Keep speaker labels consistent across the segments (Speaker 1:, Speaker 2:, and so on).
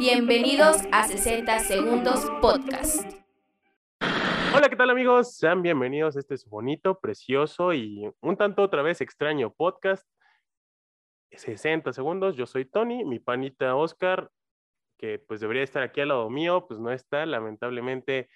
Speaker 1: Bienvenidos a 60 Segundos Podcast.
Speaker 2: Hola, ¿qué tal amigos? Sean bienvenidos a este bonito, precioso y un tanto otra vez extraño podcast. 60 segundos, yo soy Tony, mi panita Oscar, que pues debería estar aquí al lado mío, pues no está, lamentablemente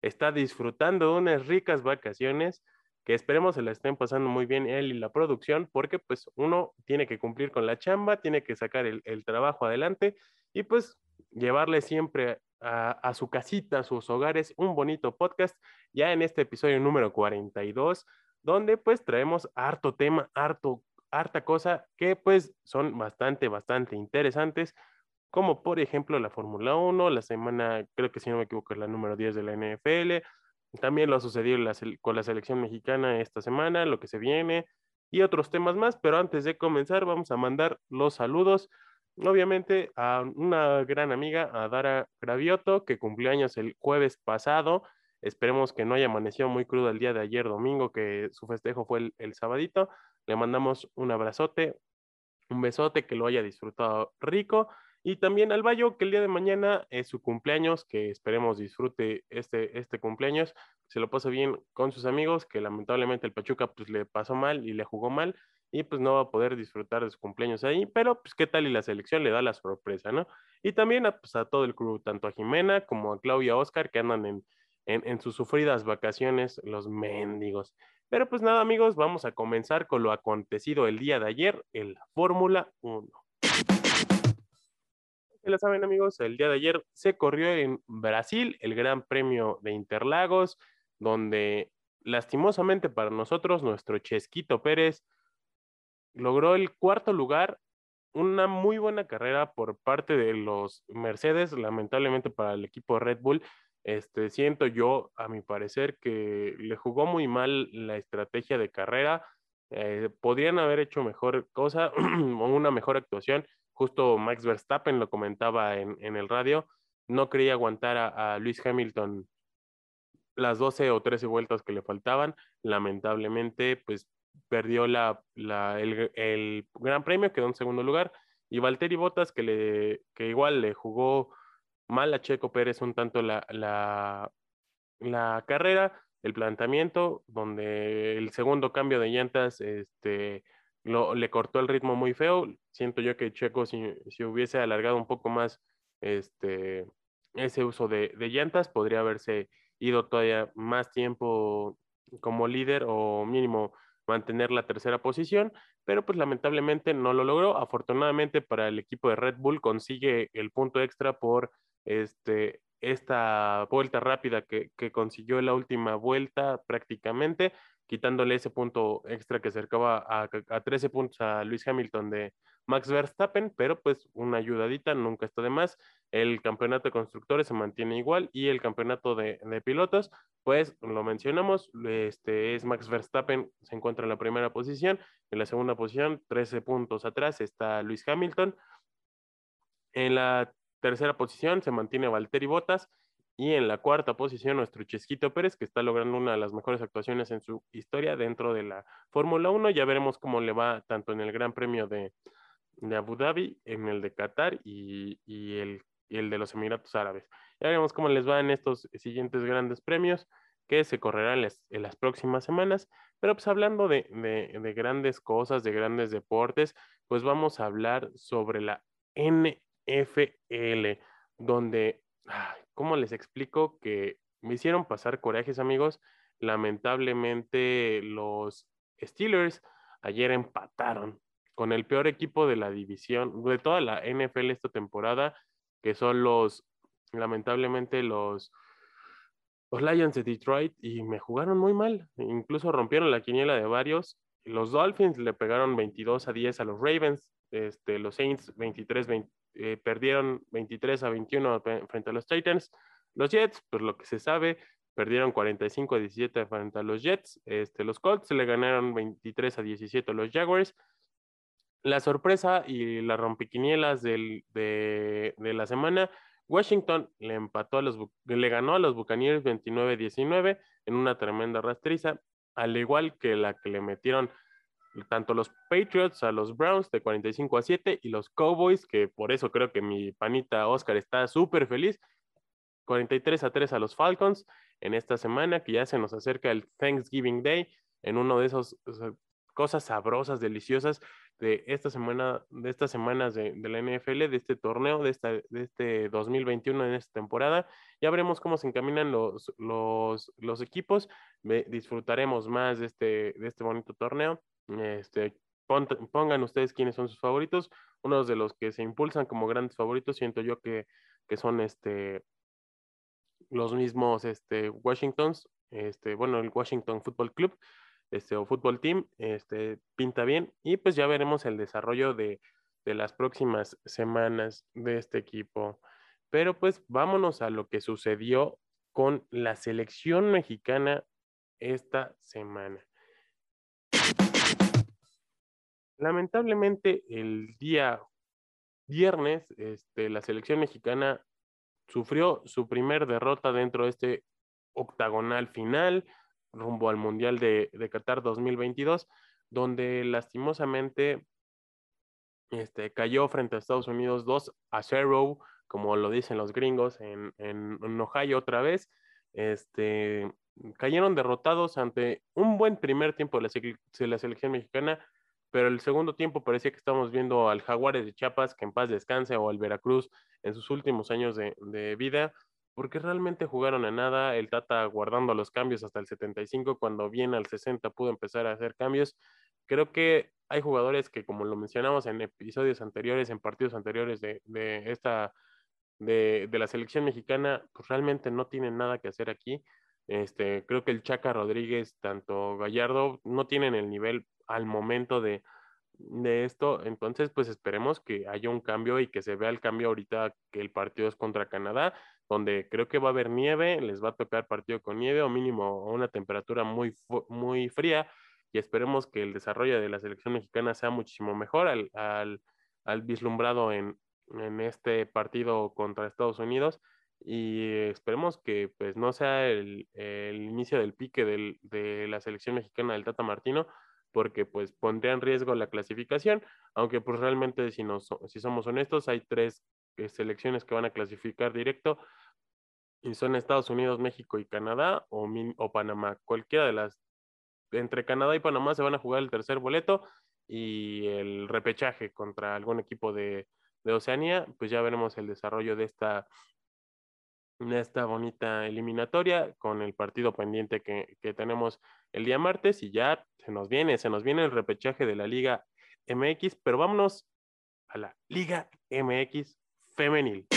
Speaker 2: está disfrutando de unas ricas vacaciones que esperemos se la estén pasando muy bien él y la producción, porque pues uno tiene que cumplir con la chamba, tiene que sacar el, trabajo adelante y pues llevarle siempre a, su casita, a sus hogares, un bonito podcast, ya en este episodio número 42, donde pues traemos harto tema, harto, harta cosa que pues son bastante, bastante interesantes, como por ejemplo la Fórmula 1, la semana, creo que si no me equivoco, es la número 10 de la NFL, también lo ha sucedido con la selección mexicana esta semana, lo que se viene y otros temas más, pero antes de comenzar vamos a mandar los saludos, obviamente a una gran amiga, a Dara Gravioto, que cumplió años el jueves pasado. Esperemos que no haya amanecido muy crudo el día de ayer domingo, que su festejo fue el, el sabadito. Le mandamos un abrazote, un besote, que lo haya disfrutado rico y también al Bayo, que el día de mañana es su cumpleaños, que esperemos disfrute este, este cumpleaños, se lo pase bien con sus amigos, que lamentablemente el Pachuca pues le pasó mal y le jugó mal y pues no va a poder disfrutar de su cumpleaños ahí, pero pues qué tal y la selección le da la sorpresa, ¿no? Y también a, pues, a todo el club, tanto a Jimena como a Claudia Oscar, que andan en, en, en sus sufridas vacaciones, los mendigos. Pero pues nada amigos, vamos a comenzar con lo acontecido el día de ayer en la Fórmula 1 ya lo saben amigos, el día de ayer se corrió en Brasil el Gran Premio de Interlagos, donde lastimosamente para nosotros nuestro Chesquito Pérez logró el cuarto lugar, una muy buena carrera por parte de los Mercedes, lamentablemente para el equipo Red Bull. Este, siento yo, a mi parecer, que le jugó muy mal la estrategia de carrera. Eh, podrían haber hecho mejor cosa o una mejor actuación justo Max Verstappen lo comentaba en, el radio, no quería aguantar a, Luis Hamilton las 12 o 13 vueltas que le faltaban, lamentablemente pues perdió la, el, Gran Premio, quedó en segundo lugar, y Valtteri Bottas que, le, que igual le jugó mal a Checo Pérez un tanto la, la, la carrera, el planteamiento, donde el segundo cambio de llantas este, le cortó el ritmo muy feo. Siento yo que Checo, si, si hubiese alargado un poco más este, ese uso de, llantas, podría haberse ido todavía más tiempo como líder o mínimo mantener la tercera posición, pero pues lamentablemente no lo logró. Afortunadamente para el equipo de Red Bull consigue el punto extra por este, esta vuelta rápida que, consiguió en la última vuelta prácticamente, quitándole ese punto extra que acercaba a, a 13 puntos a Luis Hamilton de Max Verstappen, pero pues una ayudadita nunca está de más. El campeonato de constructores se mantiene igual y el campeonato de, pilotos, pues lo mencionamos, este es Max Verstappen, se encuentra en la primera posición, en la segunda posición, 13 puntos atrás está Luis Hamilton. En la tercera posición se mantiene Valtteri Bottas y en la cuarta posición, nuestro Chesquito Pérez, que está logrando una de las mejores actuaciones en su historia dentro de la Fórmula 1. Ya veremos cómo le va tanto en el Gran Premio de, Abu Dhabi, en el de Qatar y, el, el, de los Emiratos Árabes. Ya veremos cómo les va en estos siguientes grandes premios que se correrán en las, próximas semanas. Pero pues hablando de, de grandes cosas, de grandes deportes, pues vamos a hablar sobre la NFL, donde ¿cómo les explico que me hicieron pasar corajes, amigos? Lamentablemente los Steelers ayer empataron con el peor equipo de la división, de toda la NFL esta temporada, que son los, lamentablemente los, los Lions de Detroit, y me jugaron muy mal, incluso rompieron la quiniela de varios. Los Dolphins le pegaron 22 a 10 a los Ravens, este, los Saints 23 20, eh, perdieron 23 a 21 frente a los Titans. Los Jets, pues lo que se sabe, perdieron 45 a 17 frente a los Jets. Este, los Colts le ganaron 23 a 17 a los Jaguars. La sorpresa y las rompiquinielas del, de, de, la semana, Washington le empató a los, le ganó a los Buccaneers 29 19 en una tremenda rastriza, al igual que la que le metieron tanto los Patriots a los Browns de 45 a 7 y los Cowboys, que por eso creo que mi panita Oscar está súper feliz, 43 a 3 a los Falcons en esta semana, que ya se nos acerca el Thanksgiving Day, en uno de esos cosas sabrosas, deliciosas de esta semana, de estas semanas de, la NFL, de este torneo, de, esta, de este 2021 en esta temporada. Ya veremos cómo se encaminan los, los, los equipos. disfrutaremos más de este, de este bonito torneo. Este, pongan ustedes quiénes son sus favoritos. Unos de los que se impulsan como grandes favoritos, siento yo que, que son este, los mismos este, Washingtons, este, bueno, el Washington Football Club este, o Football Team, este, pinta bien y pues ya veremos el desarrollo de, de las próximas semanas de este equipo. Pero pues vámonos a lo que sucedió con la selección mexicana esta semana. Lamentablemente el día viernes este, la selección mexicana sufrió su primer derrota dentro de este octagonal final rumbo al Mundial de, de Qatar 2022, donde lastimosamente este, cayó frente a Estados Unidos 2 a 0, como lo dicen los gringos, en, en, Ohio otra vez. Este, cayeron derrotados ante un buen primer tiempo de la, selección mexicana, pero el segundo tiempo parecía que estamos viendo al Jaguares de Chiapas, que en paz descanse, o al Veracruz en sus últimos años de, de vida porque realmente jugaron a nada, el Tata guardando los cambios hasta el 75, cuando bien al 60 pudo empezar a hacer cambios. Creo que hay jugadores que, como lo mencionamos en episodios anteriores, en partidos anteriores de, de esta, de, de, la selección mexicana, pues realmente no tienen nada que hacer aquí. Este, creo que el Chaca Rodríguez, tanto Gallardo, no tienen el nivel al momento de, de esto. Entonces, pues esperemos que haya un cambio y que se vea el cambio ahorita que el partido es contra Canadá, donde creo que va a haber nieve, les va a tocar partido con nieve o mínimo una temperatura muy, muy fría y esperemos que el desarrollo de la selección mexicana sea muchísimo mejor al, al, al vislumbrado en, en este partido contra Estados Unidos y esperemos que pues no sea el, el inicio del pique del, de la selección mexicana del Tata Martino, porque pues pondría en riesgo la clasificación, aunque pues realmente si, nos, si somos honestos hay tres eh, selecciones que van a clasificar directo y son Estados Unidos, México y Canadá o, o Panamá. Cualquiera de las, entre Canadá y Panamá se van a jugar el tercer boleto y el repechaje contra algún equipo de, de Oceanía, pues ya veremos el desarrollo de esta esta bonita eliminatoria con el partido pendiente que, que, tenemos el día martes y ya se nos viene, se nos viene el repechaje de la Liga MX, pero vámonos a la Liga MX femenil.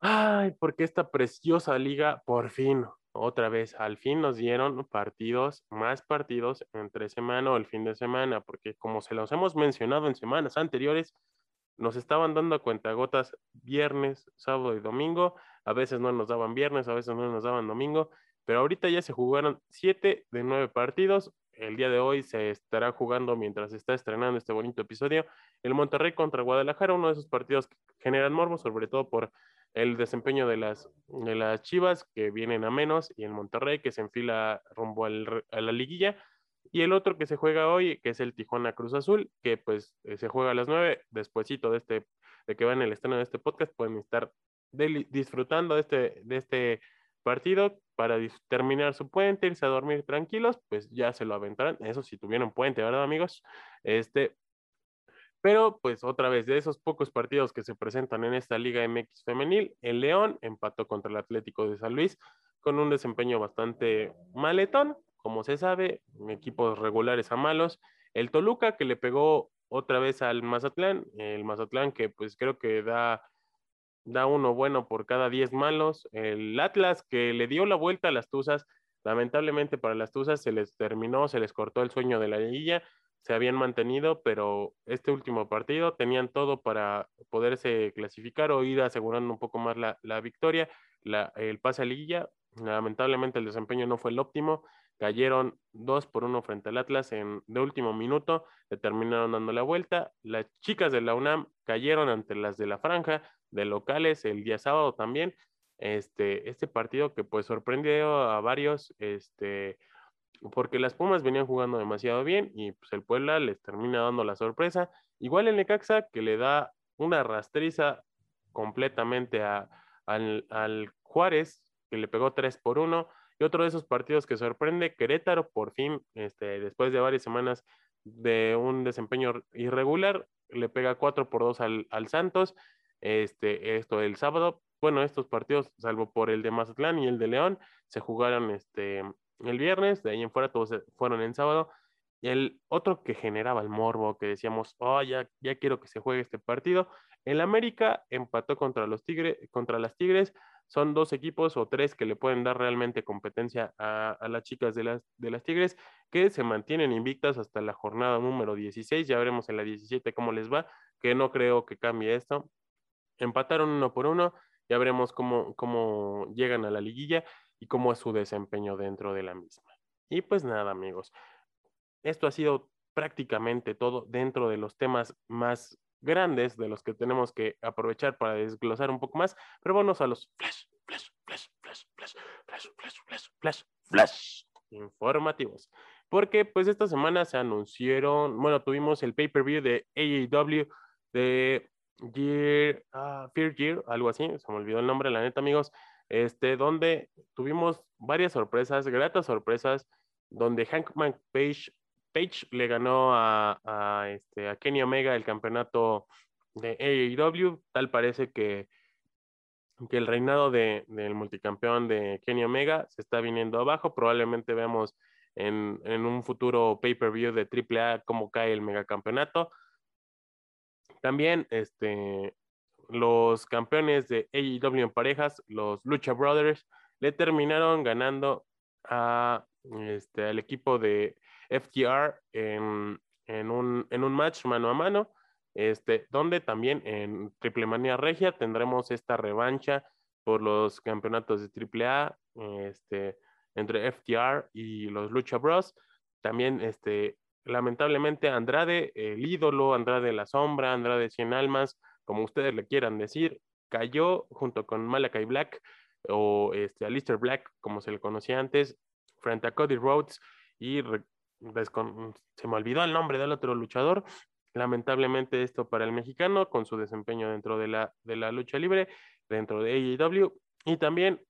Speaker 2: Ay, porque esta preciosa liga por fin, otra vez, al fin nos dieron partidos, más partidos entre semana o el fin de semana, porque como se los hemos mencionado en semanas anteriores, nos estaban dando a cuentagotas viernes, sábado y domingo. A veces no nos daban viernes, a veces no nos daban domingo. Pero ahorita ya se jugaron siete de nueve partidos. El día de hoy se estará jugando mientras se está estrenando este bonito episodio. El Monterrey contra Guadalajara, uno de esos partidos que generan morbo, sobre todo por el desempeño de las, de las Chivas que vienen a menos y el Monterrey que se enfila rumbo al, a la liguilla y el otro que se juega hoy, que es el Tijuana Cruz Azul, que pues eh, se juega a las nueve, despuesito de este, de que van el estreno de este podcast, pueden estar disfrutando de este, de este partido para terminar su puente, irse a dormir tranquilos, pues ya se lo aventarán. Eso si tuvieron puente, ¿verdad, amigos? Este, pero pues otra vez, de esos pocos partidos que se presentan en esta Liga MX femenil, el León empató contra el Atlético de San Luis con un desempeño bastante maletón, como se sabe, equipos regulares a malos. El Toluca que le pegó otra vez al Mazatlán, el Mazatlán que pues creo que da, da uno bueno por cada 10 malos. El Atlas que le dio la vuelta a las Tuzas, lamentablemente para las Tuzas se les terminó, se les cortó el sueño de la liguilla, se habían mantenido, pero este último partido tenían todo para poderse clasificar o ir asegurando un poco más la, la victoria, la, el pase a liguilla. Lamentablemente el desempeño no fue el óptimo cayeron dos por uno frente al Atlas en de último minuto, terminaron dando la vuelta. Las chicas de la UNAM cayeron ante las de la franja de locales el día sábado también. Este, este partido que pues sorprendió a varios, este, porque las Pumas venían jugando demasiado bien y pues el Puebla les termina dando la sorpresa. Igual el Necaxa que le da una rastriza completamente a, al, al, Juárez, que le pegó 3 por 1. Y otro de esos partidos que sorprende, Querétaro, por fin, este, después de varias semanas de un desempeño irregular, le pega 4 por 2 al, al Santos. Este, esto el sábado. Bueno, estos partidos, salvo por el de Mazatlán y el de León, se jugaron este, el viernes, de ahí en fuera todos fueron en sábado. Y el otro que generaba el morbo, que decíamos, oh, ya, ya quiero que se juegue este partido. El América empató contra los Tigres, contra las Tigres. Son dos equipos o tres que le pueden dar realmente competencia a, a, las chicas de las, de las Tigres, que se mantienen invictas hasta la jornada número 16. Ya veremos en la 17 cómo les va, que no creo que cambie esto. Empataron uno por uno. Ya veremos cómo, cómo llegan a la liguilla y cómo es su desempeño dentro de la misma. Y pues nada, amigos, esto ha sido prácticamente todo dentro de los temas más grandes de los que tenemos que aprovechar para desglosar un poco más, pero vamos a los flash, flash, flash, flash, flash, flash, flash, flash, flash, informativos. Porque pues esta semana se anunciaron, bueno, tuvimos el pay-per-view de AEW de Year, uh, Fear Year, algo así, se me olvidó el nombre, la neta, amigos, este, donde tuvimos varias sorpresas, gratas sorpresas, donde Hankman Page, Page le ganó a, a, este, a Kenny Omega el campeonato de AEW. Tal parece que, que el reinado de, del multicampeón de Kenny Omega se está viniendo abajo. Probablemente veamos en, en un futuro pay-per-view de AAA cómo cae el megacampeonato. También este, los campeones de AEW en parejas, los Lucha Brothers, le terminaron ganando a, este, al equipo de FTR en, en, un, en un match mano a mano, este, donde también en Triple Manía Regia tendremos esta revancha por los campeonatos de AAA este, entre FTR y los Lucha Bros. También, este, lamentablemente, Andrade, el ídolo, Andrade la sombra, Andrade Cien Almas, como ustedes le quieran decir, cayó junto con Malakai Black o este, Alistair Black, como se le conocía antes, frente a Cody Rhodes y se me olvidó el nombre del otro luchador. Lamentablemente esto para el mexicano con su desempeño dentro de la, de la lucha libre, dentro de AEW. Y también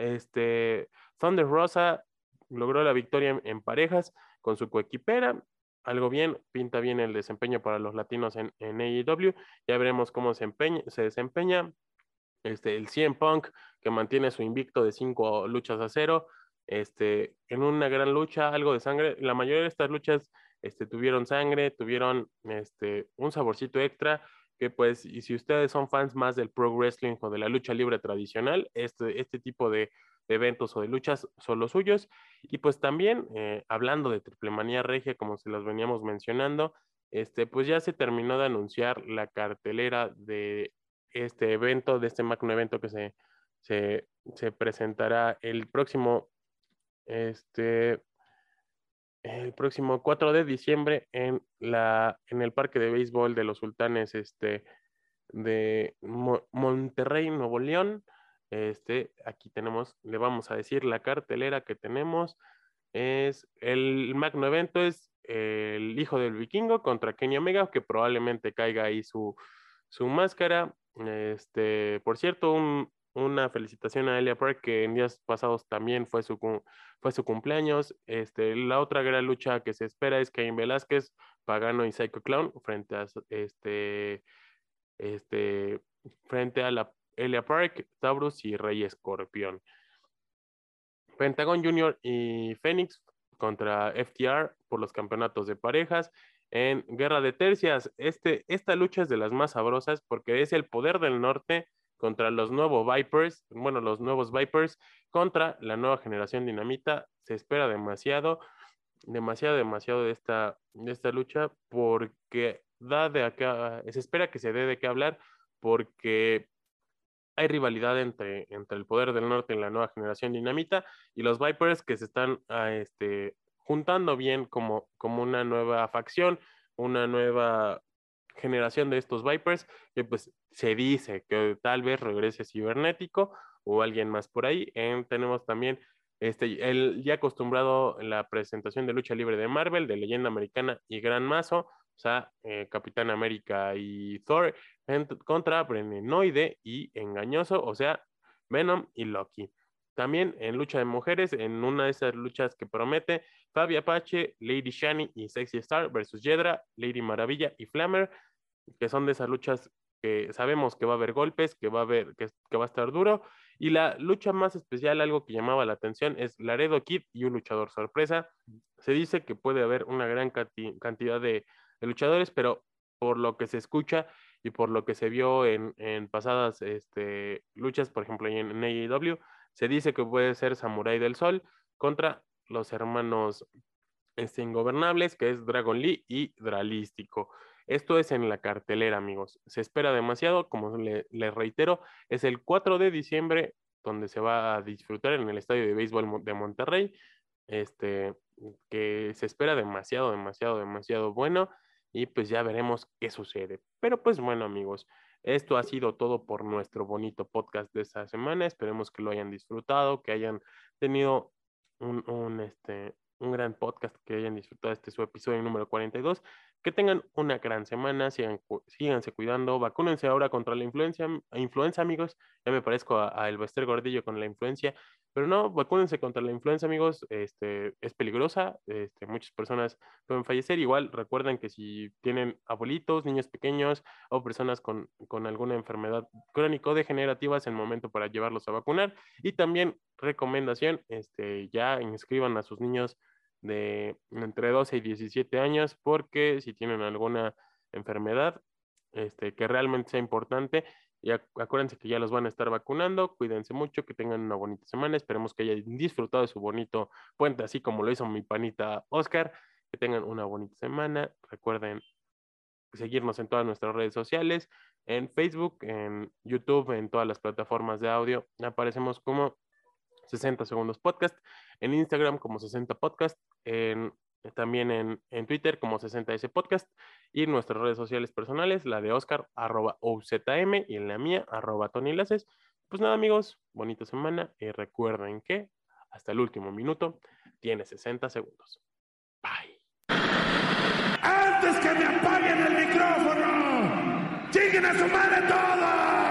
Speaker 2: este, Thunder Rosa logró la victoria en parejas con su coequipera algo bien, pinta bien el desempeño para los latinos en, en AEW. Ya veremos cómo se, empeña, se desempeña. Este, el CM Punk, que mantiene su invicto de cinco luchas a cero, este, en una gran lucha, algo de sangre. La mayoría de estas luchas este, tuvieron sangre, tuvieron este, un saborcito extra, que pues, y si ustedes son fans más del pro wrestling o de la lucha libre tradicional, este, este tipo de, eventos o de luchas son los suyos. Y pues también, eh, hablando de Triplemanía Regia, como se los veníamos mencionando, este, pues ya se terminó de anunciar la cartelera de este evento, de este magno evento que se, se, se presentará el próximo, este, el próximo 4 de diciembre en, la, en el Parque de Béisbol de los Sultanes este, de Mo Monterrey, Nuevo León. Este, aquí tenemos, le vamos a decir la cartelera que tenemos. Es el magno evento es el hijo del vikingo contra Kenny Omega, que probablemente caiga ahí su, su máscara. Este, por cierto, un, una felicitación a Elia Park, que en días pasados también fue su, fue su cumpleaños. Este, la otra gran lucha que se espera es Cain Velázquez, Pagano y Psycho Clown frente a este, este, frente a la Elia Park, Taurus y Rey Escorpión. Pentagon Junior y Phoenix contra FTR por los campeonatos de parejas. En Guerra de Tercias, este, esta lucha es de las más sabrosas porque es el poder del norte contra los nuevos Vipers, bueno, los nuevos Vipers contra la nueva generación dinamita. Se espera demasiado, demasiado, demasiado de esta, de esta lucha porque da de acá, se espera que se dé de qué hablar porque hay rivalidad entre, entre el poder del norte y la nueva generación dinamita y los Vipers que se están ah, este, juntando bien como, como una nueva facción, una nueva generación de estos Vipers, que pues se dice que tal vez regrese cibernético o alguien más por ahí. tenemos también Este, el ya acostumbrado la presentación de lucha libre de Marvel, de Leyenda Americana y Gran Mazo, o sea, eh, Capitán América y Thor, contra Brenenoide y Engañoso, o sea, Venom y Loki. También en lucha de mujeres, en una de esas luchas que promete, Fabi Apache, Lady Shani y Sexy Star versus Yedra, Lady Maravilla y Flammer, que son de esas luchas que sabemos que va a haber golpes, que va a haber, que, que va a estar duro. Y la lucha más especial, algo que llamaba la atención, es Laredo Kid y un luchador sorpresa. Se dice que puede haber una gran cantidad de, luchadores, pero por lo que se escucha y por lo que se vio en, pasadas este, luchas, por ejemplo, en, en AEW, se dice que puede ser Samurai del Sol contra los hermanos este, ingobernables, que es Dragon Lee y Dralístico. Esto es en la cartelera, amigos. Se espera demasiado, como les le reitero, es el 4 de diciembre donde se va a disfrutar en el estadio de béisbol de Monterrey. Este, que se espera demasiado, demasiado, demasiado bueno y pues ya veremos qué sucede. Pero pues bueno, amigos, esto ha sido todo por nuestro bonito podcast de esta semana. Esperemos que lo hayan disfrutado, que hayan tenido un, un, este, un gran podcast, que hayan disfrutado este su episodio número 42. Que tengan una gran semana, sigan, síganse cuidando, vacúnense ahora contra la influencia, influenza, amigos. Ya me parezco a, a Elvester Gordillo con la influencia, pero no, vacúnense contra la influenza, amigos. Este, es peligrosa, este, muchas personas pueden fallecer. Igual recuerden que si tienen abuelitos, niños pequeños o personas con, con alguna enfermedad crónico-degenerativa, es el momento para llevarlos a vacunar. Y también recomendación, este, ya inscriban a sus niños de entre 12 y 17 años, porque si tienen alguna enfermedad este, que realmente sea importante, y acuérdense que ya los van a estar vacunando, cuídense mucho, que tengan una bonita semana, esperemos que hayan disfrutado de su bonito puente, así como lo hizo mi panita Oscar, que tengan una bonita semana, recuerden seguirnos en todas nuestras redes sociales, en Facebook, en YouTube, en todas las plataformas de audio, aparecemos como 60 segundos podcast, en Instagram como 60 podcast, en, también en, en Twitter como 60S podcast y nuestras redes sociales personales, la de Oscar arroba OZM y en la mía arroba Tony Laces. Pues nada amigos, bonita semana y recuerden que hasta el último minuto tiene 60 segundos. Bye.
Speaker 3: Antes que me apaguen el micrófono, lleguen a su madre todos.